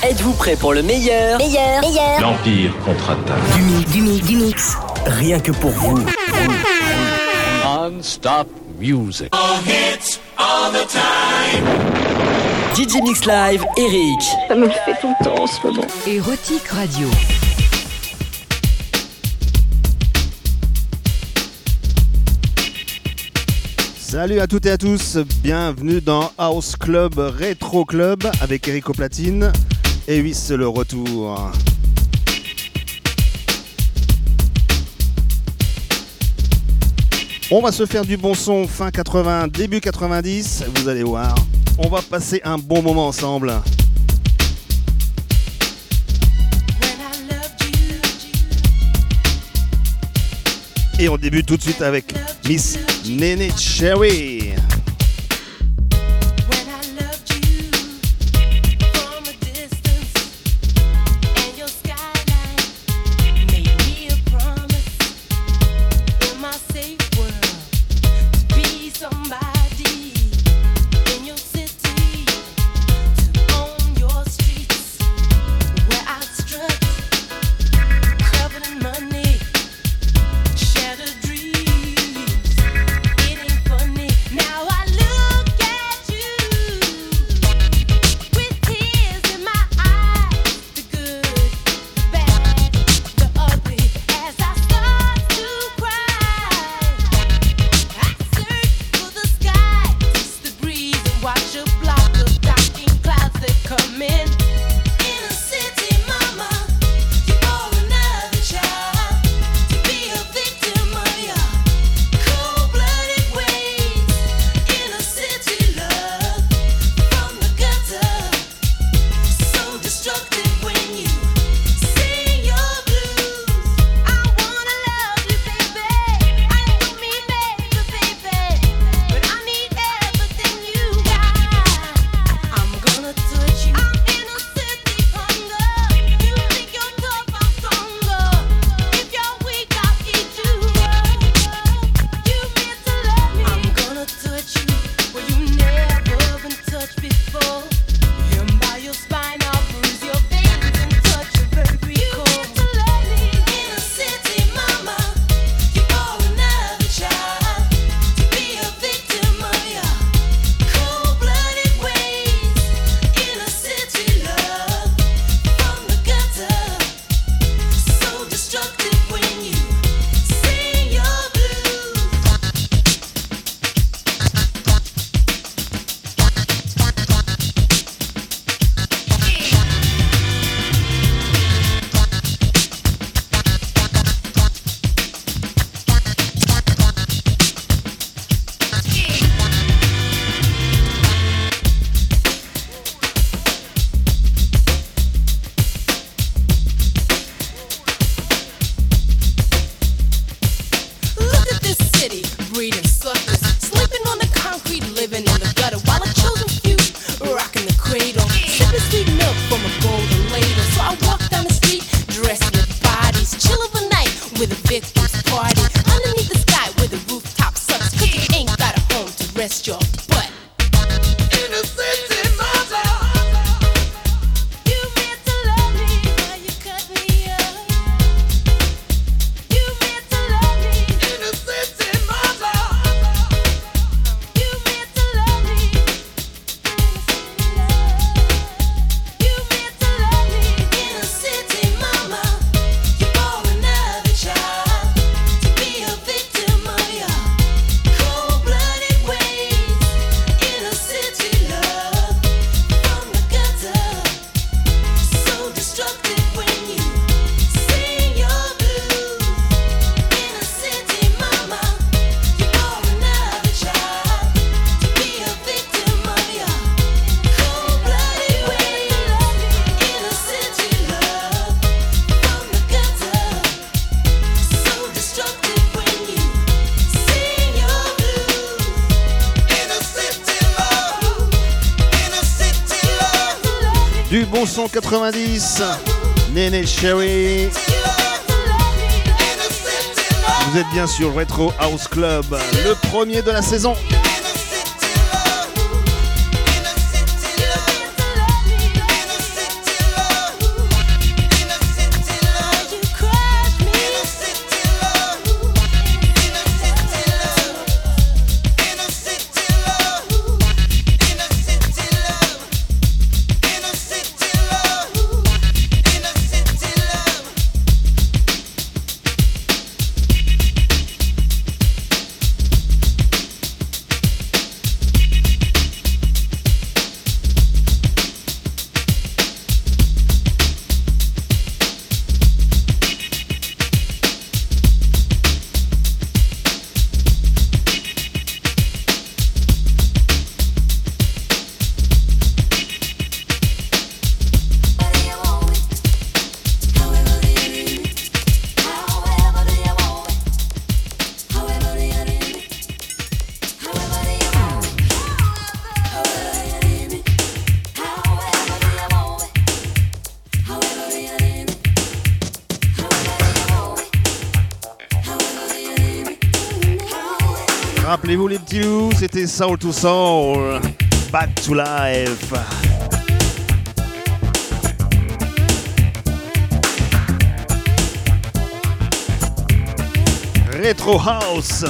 Êtes-vous prêt pour le meilleur Meilleur, meilleur. L'Empire contre-attaque. Du mix, du mix, du mix. Rien que pour vous. Non-stop music. All hits, all the time. DJ Mix Live, Eric. Ça me fait tout le temps en ce moment. Érotique Radio. Salut à toutes et à tous, bienvenue dans House Club Retro Club avec Eric Platine. Et oui, c'est le retour. On va se faire du bon son fin 80, début 90, vous allez voir. On va passer un bon moment ensemble. Et on débute tout de suite avec Miss Nene Cherry. 90, Sherry. Vous êtes bien sûr Retro House Club, le premier de la saison. Les c'était Soul to Soul. Back to life. Retro House.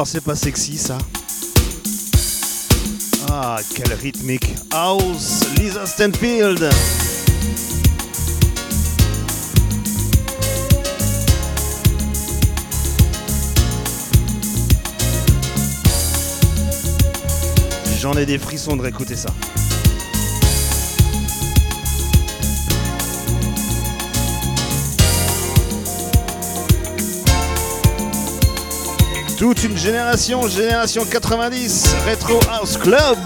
alors c'est pas sexy ça. Ah, quelle rythmique. House, Lisa Stanfield. J'en ai des frissons de réécouter ça. toute une génération, génération 90, Retro House Club.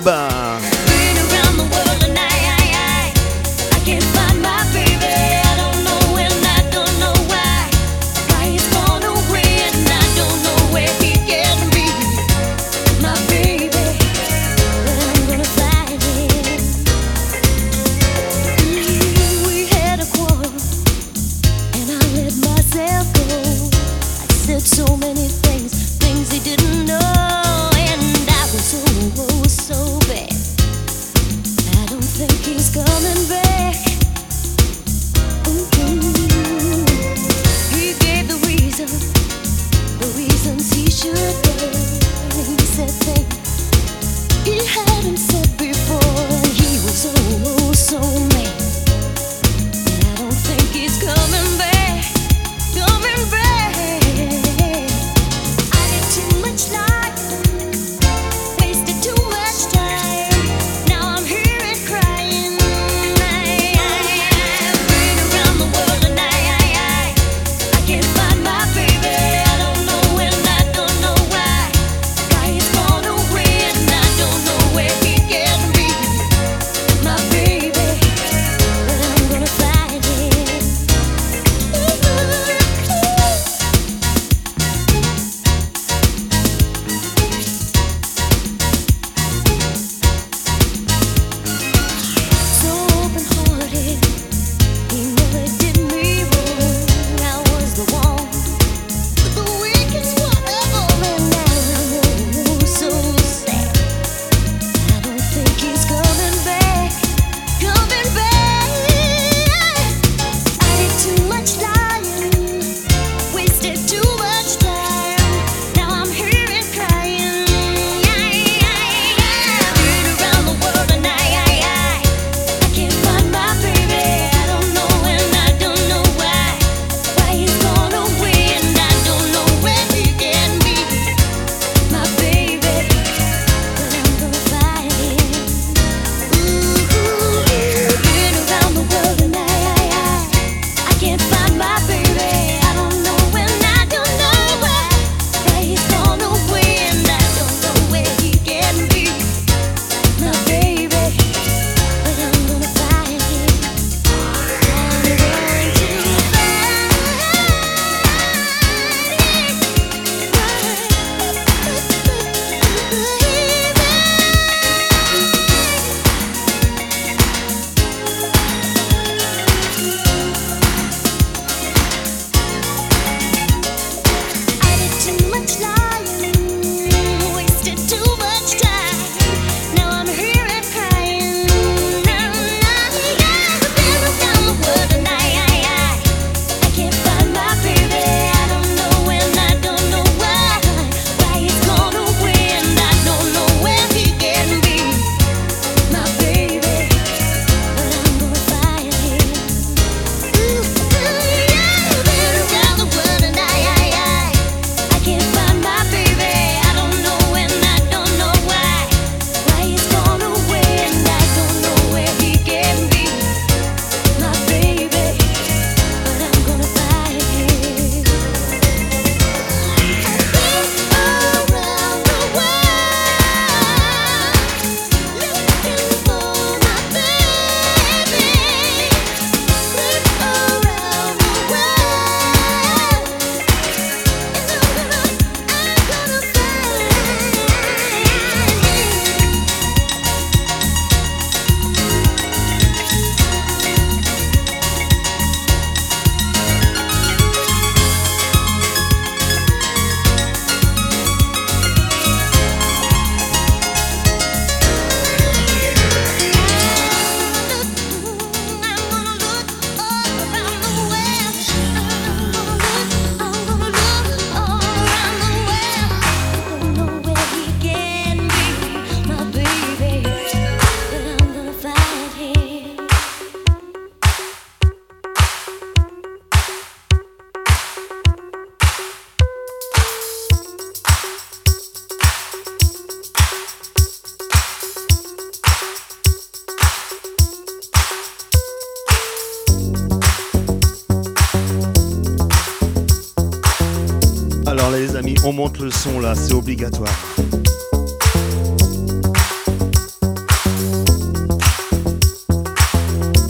c'est obligatoire.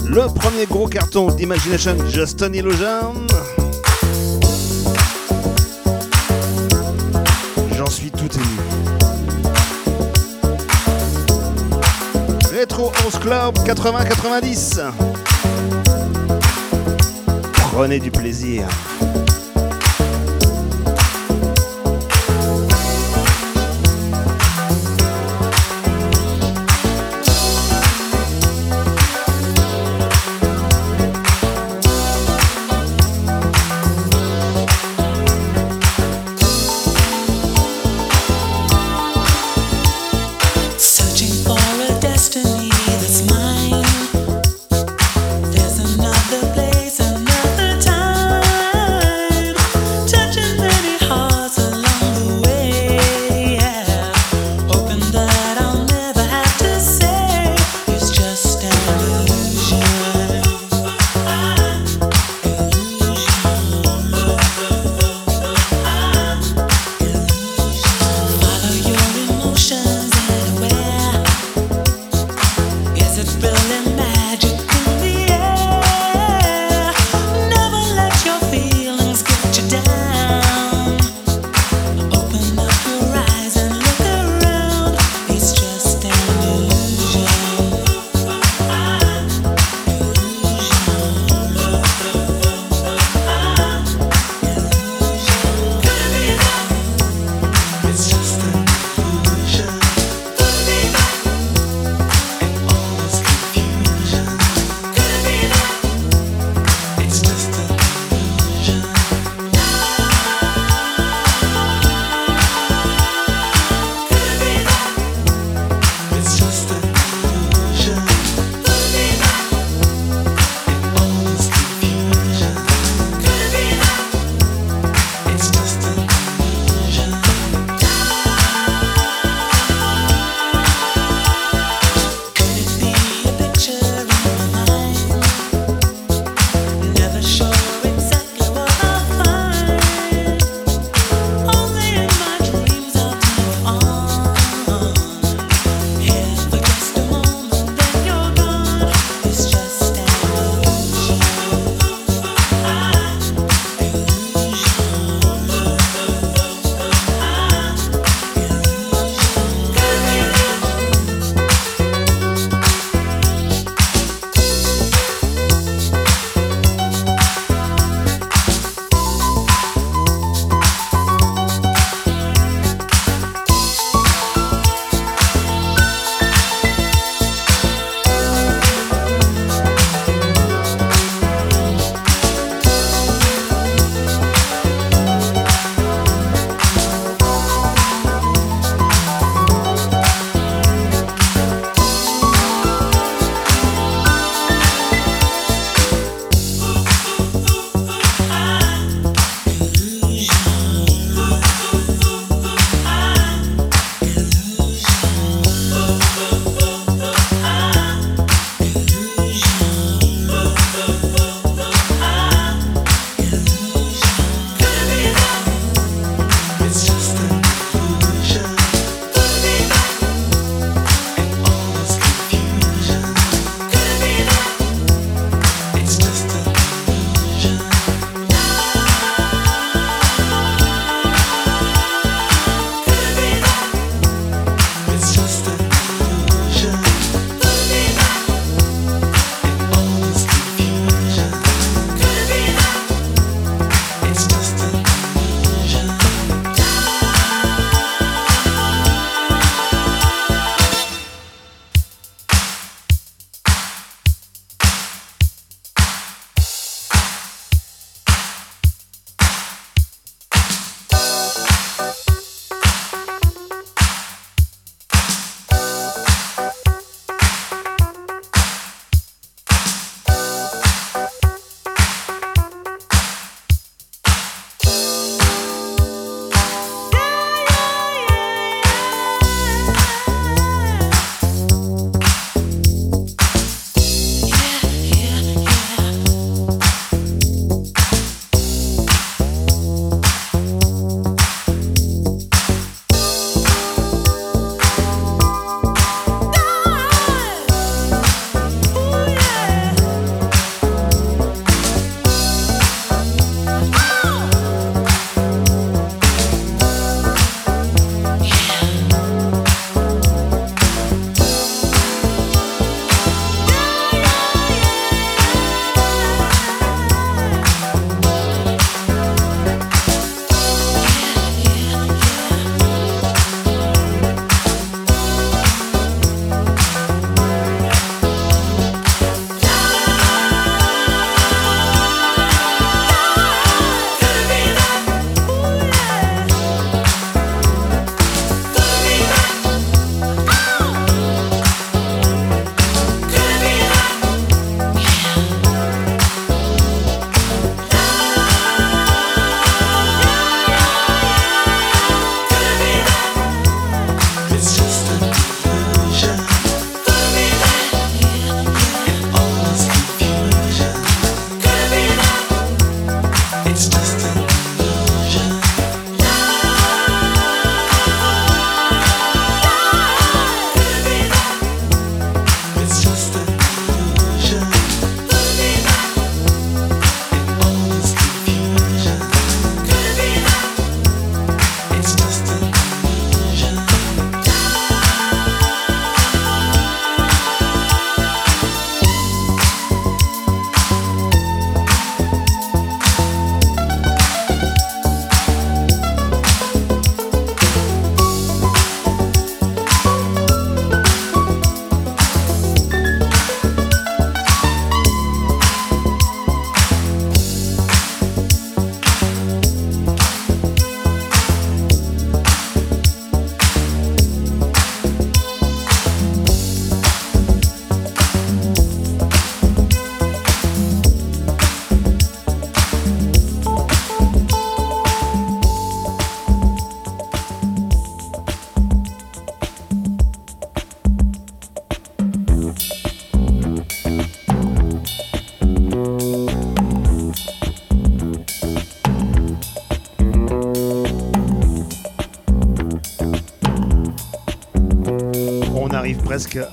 Le premier gros carton d'Imagination Justin Illusion. J'en suis tout ému. Retro 11 Club 80-90. Prenez du plaisir.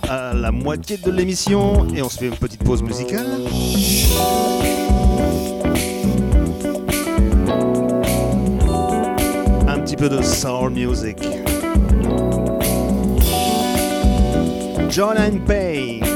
à la moitié de l'émission et on se fait une petite pause musicale. Un petit peu de soul music. John and Payne.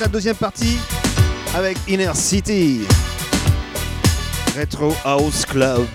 la deuxième partie avec Inner City. Retro House Club.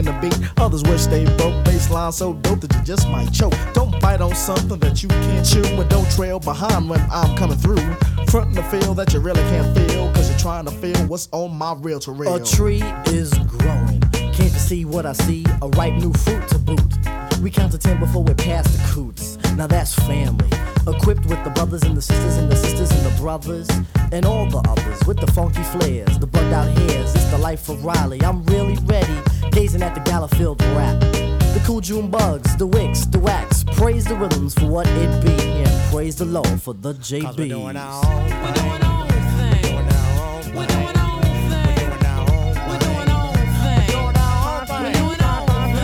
Breaking the beat, others wish they broke. Baseline so dope that you just might choke. Don't bite on something that you can't chew. And don't trail behind when I'm coming through. Frontin' the feel that you really can't feel. Cause you're trying to feel what's on my real to reel. A tree is growing. Can't you see what I see? A ripe new fruit to boot. We count to ten before we pass the coots. Now that's family. Equipped with the brothers and the sisters and the sisters and the brothers and all the others with the funky flares, the bugged out hairs. It's the life of Riley. I'm really ready, gazing at the gala filled rap. The cool June bugs, the wicks, the wax. Praise the rhythms for what it be, and praise the Lord for the JB. We're doing our own thing. We're doing our own thing. We're doing our own thing. We're doing our own thing. We're doing our own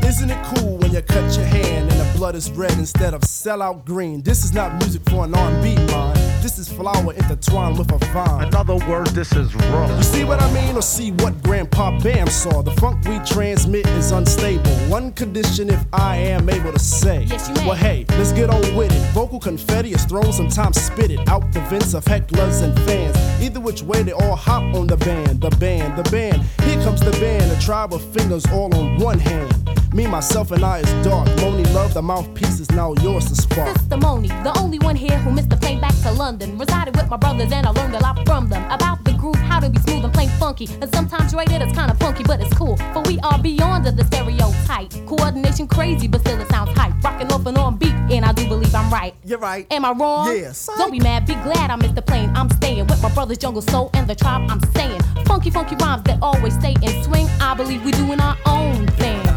thing. Isn't it cool when you cut your hand and the blood is red instead of sellout green? This is not music for an R&B mind. This is flower intertwined with a vine. In other words, this is raw. You see what I mean, or see what Grandpa Bam saw? The funk we transmit is unstable. One condition, if I am able to say. Yes, you may. Well, hey, let's get on with it. Vocal confetti is thrown, sometimes spit it out the vents of hecklers and fans. Either which way, they all hop on the band, the band, the band. Here comes the band, a tribe of fingers all on one hand. Me, myself, and I is dark. Moni love, the mouthpiece is now yours to spark. Sister Moni, the only one here who missed the plane back to London. Resided with my brothers and I learned a lot from them about the groove, how to be smooth and plain funky. And sometimes rated it's kinda funky, but it's cool. For we are beyond the stereotype. Coordination crazy, but still it sounds hype. Rocking off and on beat, and I do believe I'm right. You're right. Am I wrong? Yeah. Don't be mad, be glad I missed the plane. I'm staying with my brothers, Jungle Soul, and the tribe I'm staying Funky, funky rhymes that always stay in swing. I believe we doing our own thing.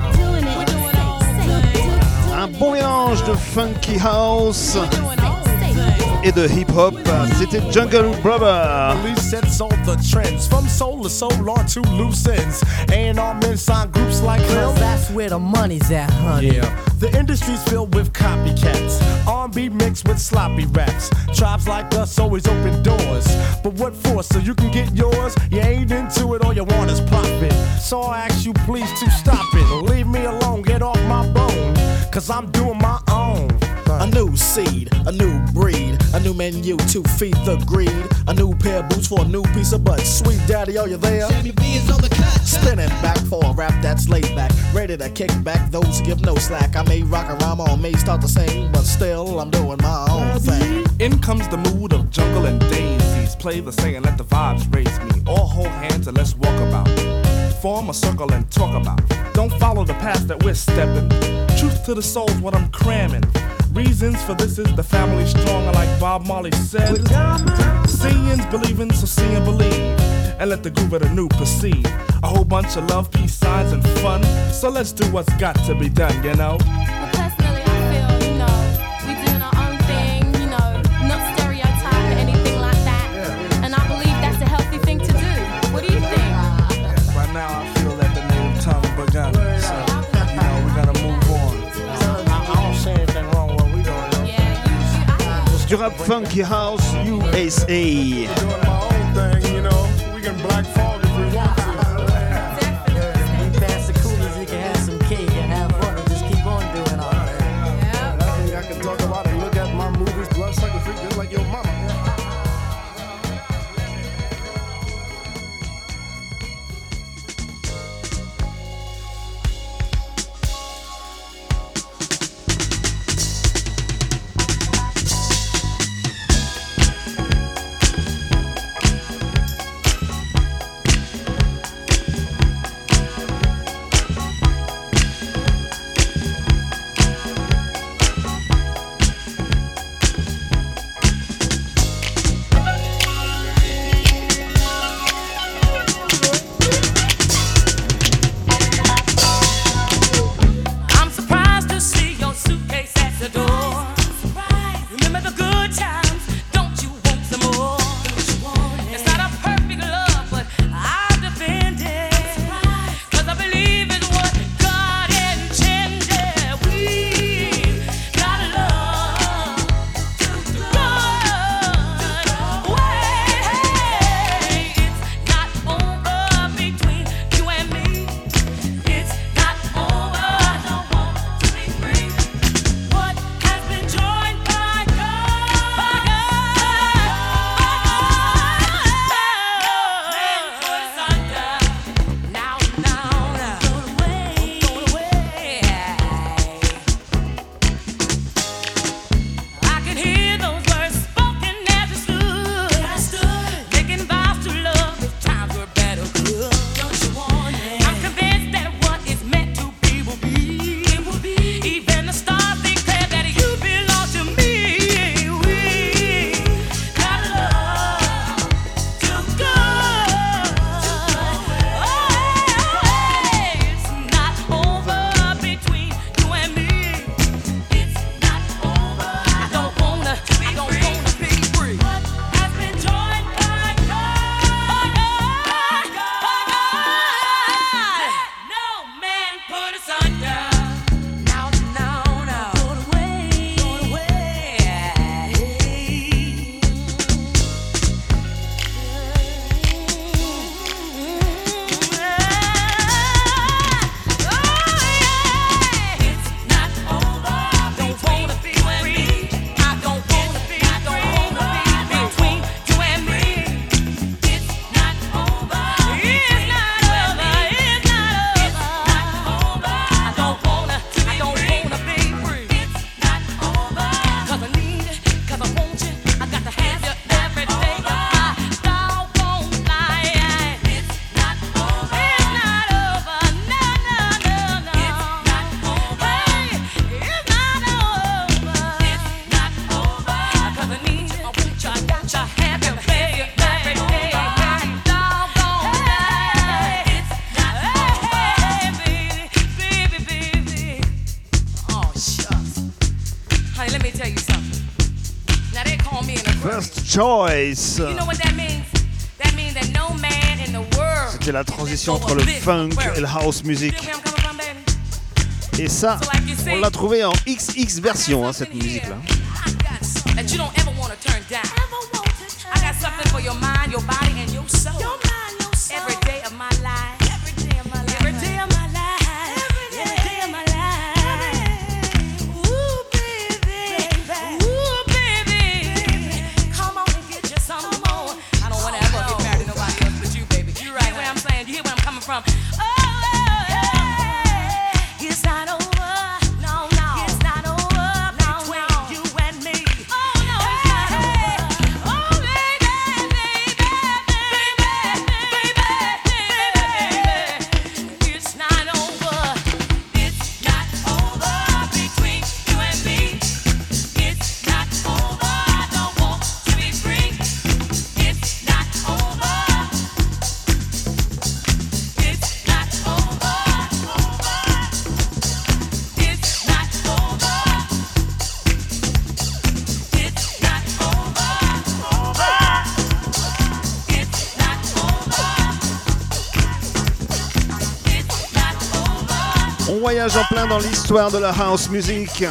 Doing it. Un bon mélange de funky house et de hip hop. C'était Jungle Brother. Police sets all the trends from soul to soul on to loose ends. A&R men sign groups like Cause them. that's where the money's at, honey. Yeah, the industry's filled with copycats. R&B mixed with sloppy raps. Tribes like us always open doors. But what for? So you can get yours? You ain't into it, all you want is profit. So I ask you please to stop it. Leave me alone, get off my bone. Cause I'm doing my own. A new seed, a new breed, a new menu to feed the greed. A new pair of boots for a new piece of butt. Sweet daddy, are you there? MTV is on the cut. Spinning back for a rap that's laid back. Ready to kick back those who give no slack. I may rock a rhyme or may start to sing, but still I'm doing my own thing. In comes the mood of jungle and daisies. Play the saying, let the vibes raise me. All hold hands and let's walk about. Form a circle and talk about. Don't follow the path that we're stepping. Truth to the soul's what I'm cramming. Reasons for this is the family stronger, like Bob Marley said. Seeing's believing, so see and believe. And let the groove of the new proceed. A whole bunch of love, peace signs, and fun. So let's do what's got to be done, you know? Europe Funky House USA. Harris. C'était la transition entre le funk et le house music. Et ça, on l'a trouvé en XX version, hein, cette musique-là. en plein dans l'histoire de la house music.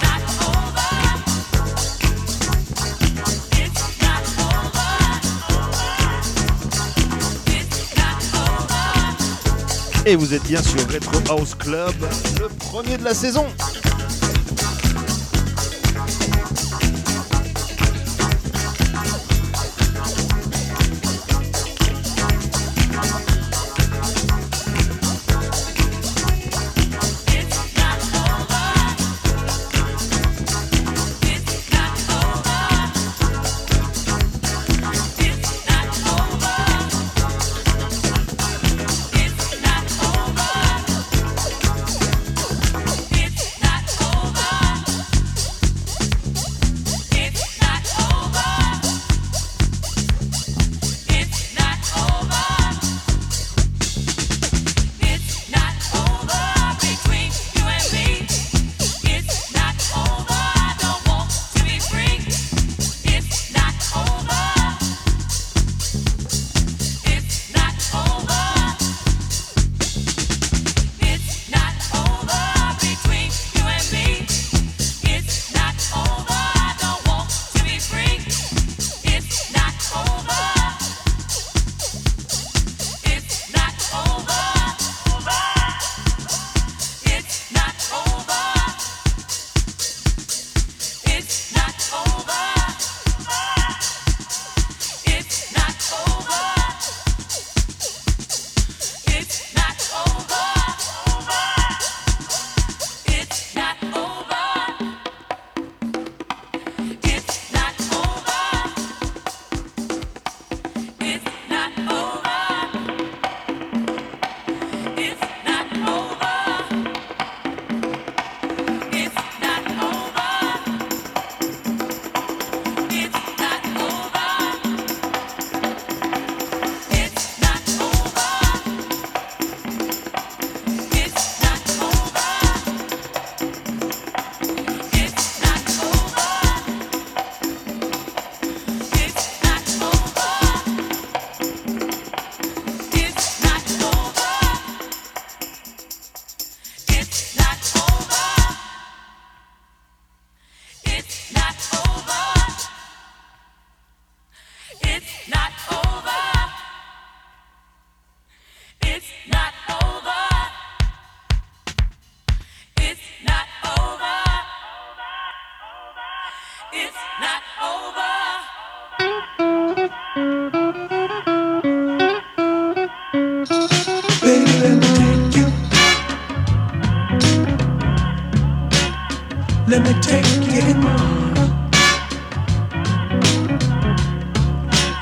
Et vous êtes bien sur Retro House Club, le premier de la saison.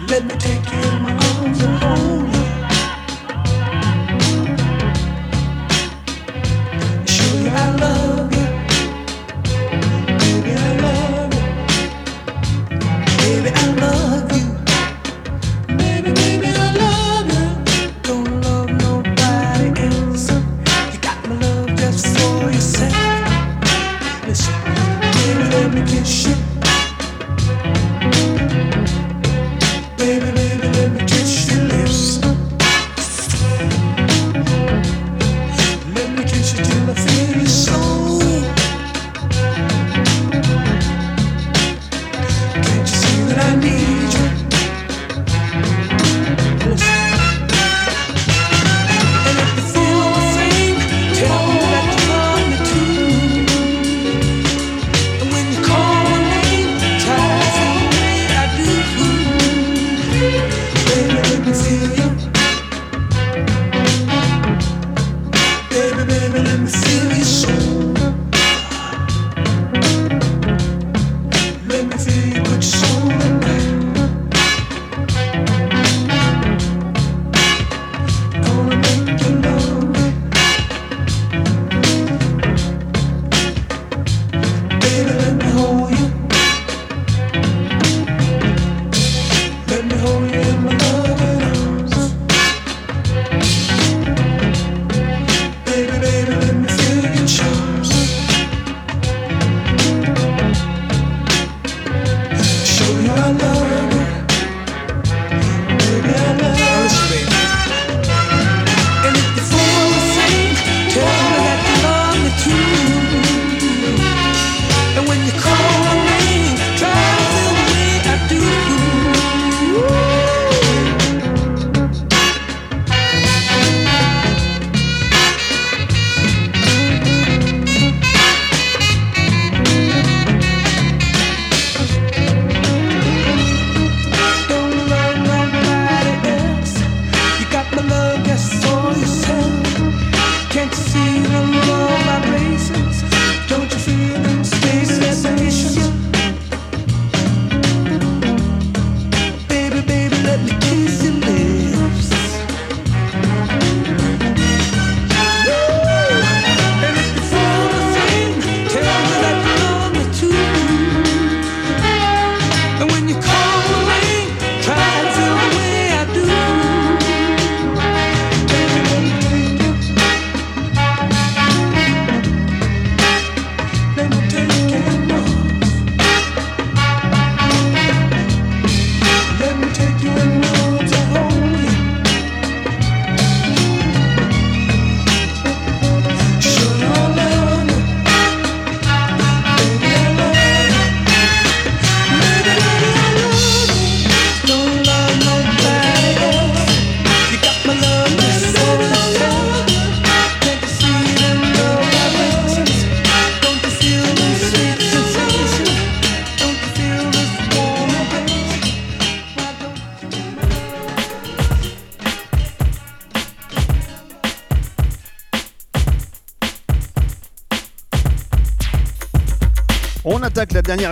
Let me take you in my arms.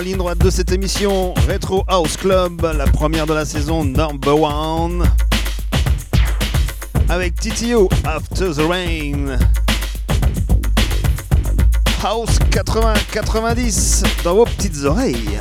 Ligne droite de cette émission Retro House Club, la première de la saison number one. Avec TTO After the Rain. House 80-90 dans vos petites oreilles.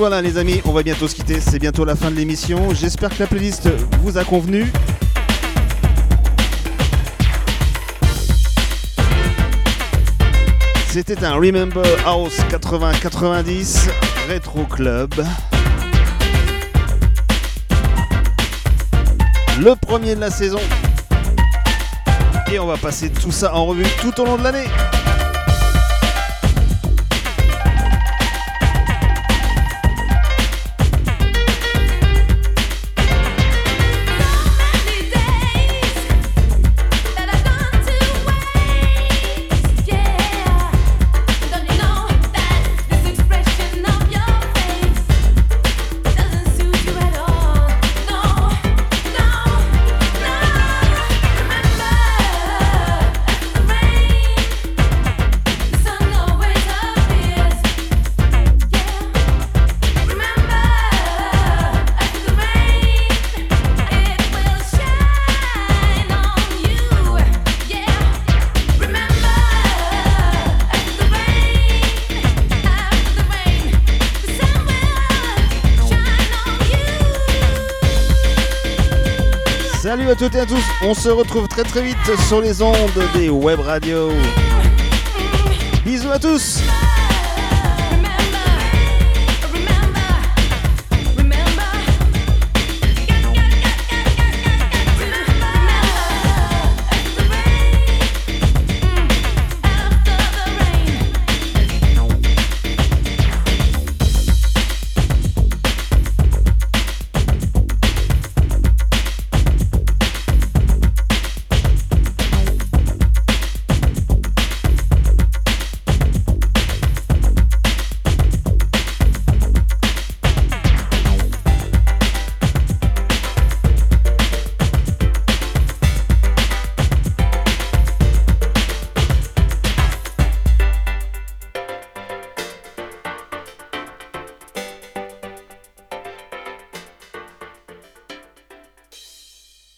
Voilà les amis, on va bientôt se quitter, c'est bientôt la fin de l'émission. J'espère que la playlist vous a convenu. C'était un Remember House 80-90 Retro Club. Le premier de la saison. Et on va passer tout ça en revue tout au long de l'année. À toutes et à tous, on se retrouve très très vite sur les ondes des web radios. Bisous à tous